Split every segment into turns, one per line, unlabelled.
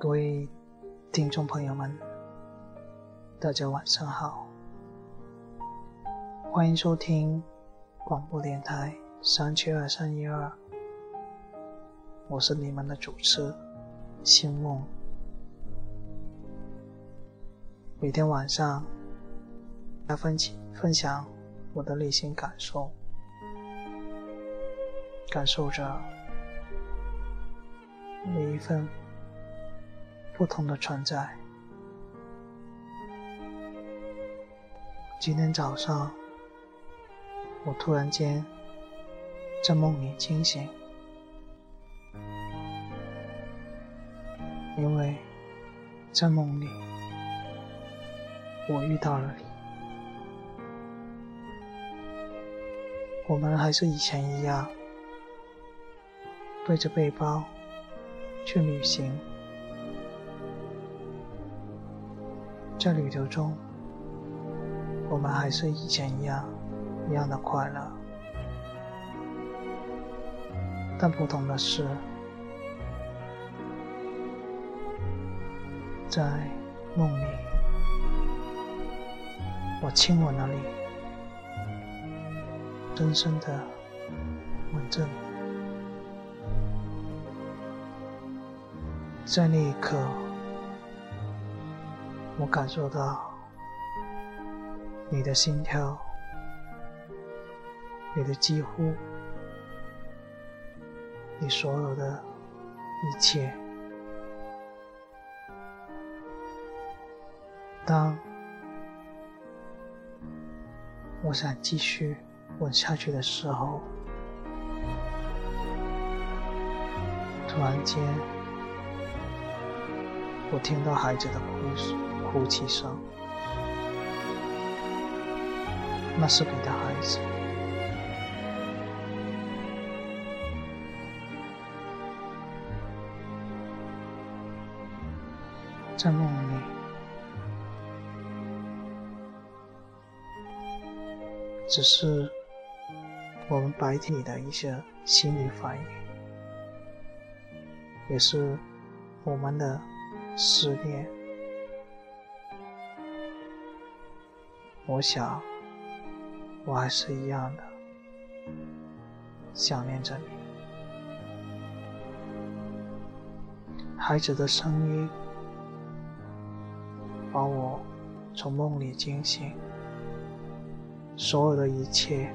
各位听众朋友们，大家晚上好，欢迎收听广播电台三七二三一二，我是你们的主持星梦。每天晚上来分享分享我的内心感受，感受着每一份。不同的存在。今天早上，我突然间在梦里惊醒，因为在梦里我遇到了你。我们还是以前一样，背着背包去旅行。在旅途中，我们还是以前一样，一样的快乐。但不同的是，在梦里，我亲吻了你，深深的吻着你，在那一刻。我感受到你的心跳，你的几乎，你所有的一切。当我想继续吻下去的时候，突然间，我听到孩子的哭声。哭泣声，那是你的孩子。在梦里，只是我们白天里的一些心理反应，也是我们的思念。我想，我还是一样的想念着你。孩子的声音把我从梦里惊醒，所有的一切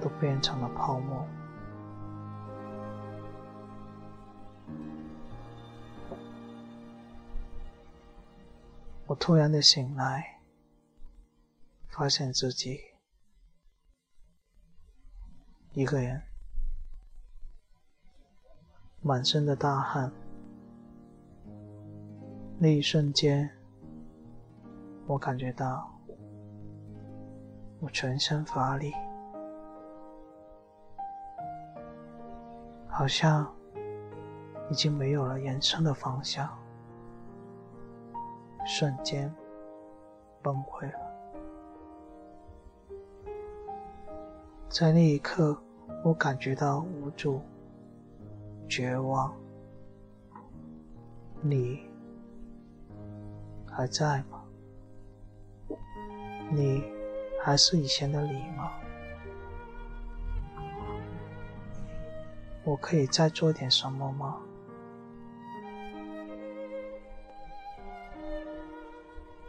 都变成了泡沫。我突然的醒来，发现自己一个人，满身的大汗。那一瞬间，我感觉到我全身乏力，好像已经没有了人生的方向。瞬间崩溃了。在那一刻，我感觉到无助、绝望。你还在吗？你还是以前的你吗？我可以再做点什么吗？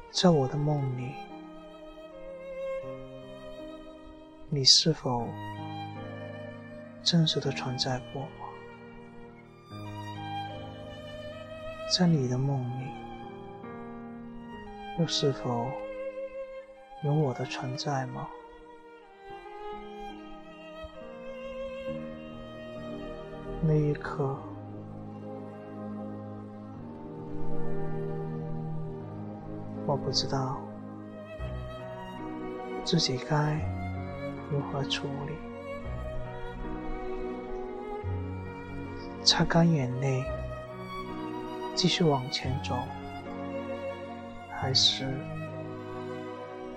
在我的梦里，你是否真实的存在过？在你的梦里，又是否有我的存在吗？那一刻。不知道自己该如何处理，擦干眼泪，继续往前走，还是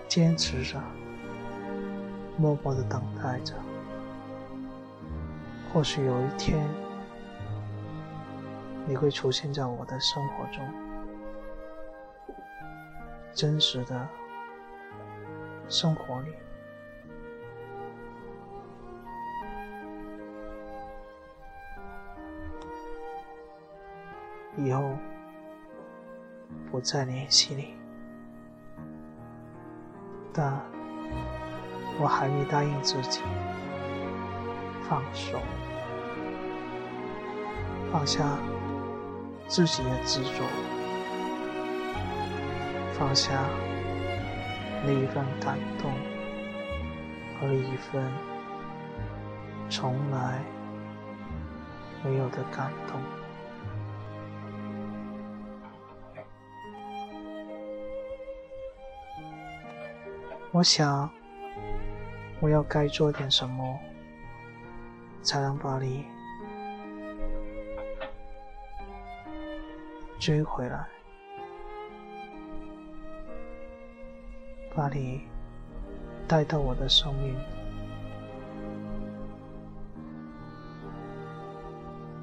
坚持着，默默的等待着？或许有一天，你会出现在我的生活中，真实的生活里。以后不再联系你，但我还没答应自己放手，放下自己的执着，放下那一份感动和一份从来没有的感动。我想，我要该做点什么，才能把你追回来，把你带到我的生命。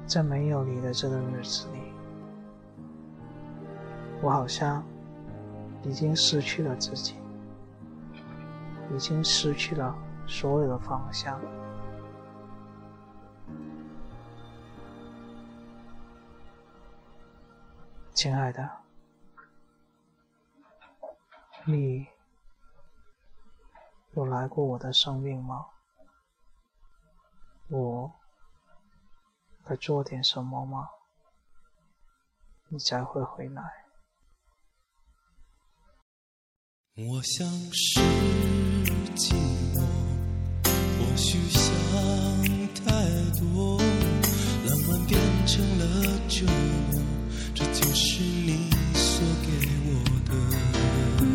在没有你的这个日子里，我好像已经失去了自己。已经失去了所有的方向，亲爱的，你有来过我的生命吗？我该做点什么吗？你才会回来？
我想是。寂寞，或许想太多，浪漫变成了折磨，这就是你所给我的。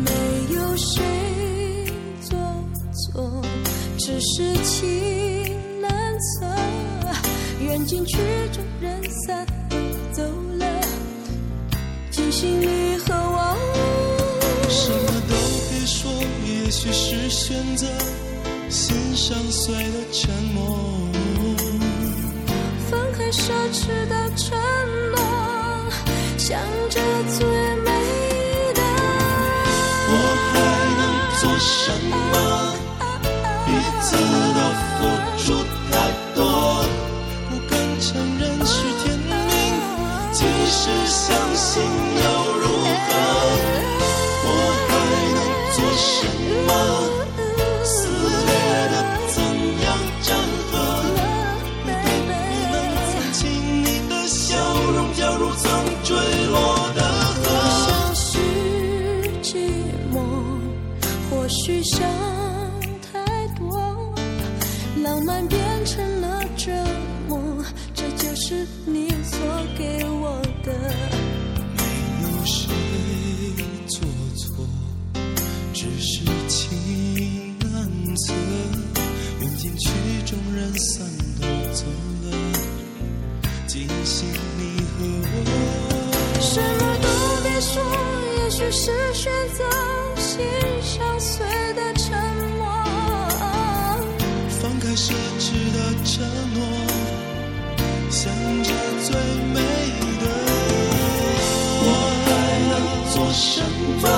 没有谁只是情难测，缘尽曲终人散，走了，惊醒你和我。
什么都别说也许是选择心上碎的沉默，
放开奢侈的承诺，想着浪漫
变成了折磨，这就是你所给我的。没有谁做错，只是情难测。如今曲终
人散都走了，仅剩你和
我。什么都别说，也许是选择心伤碎的。做什么？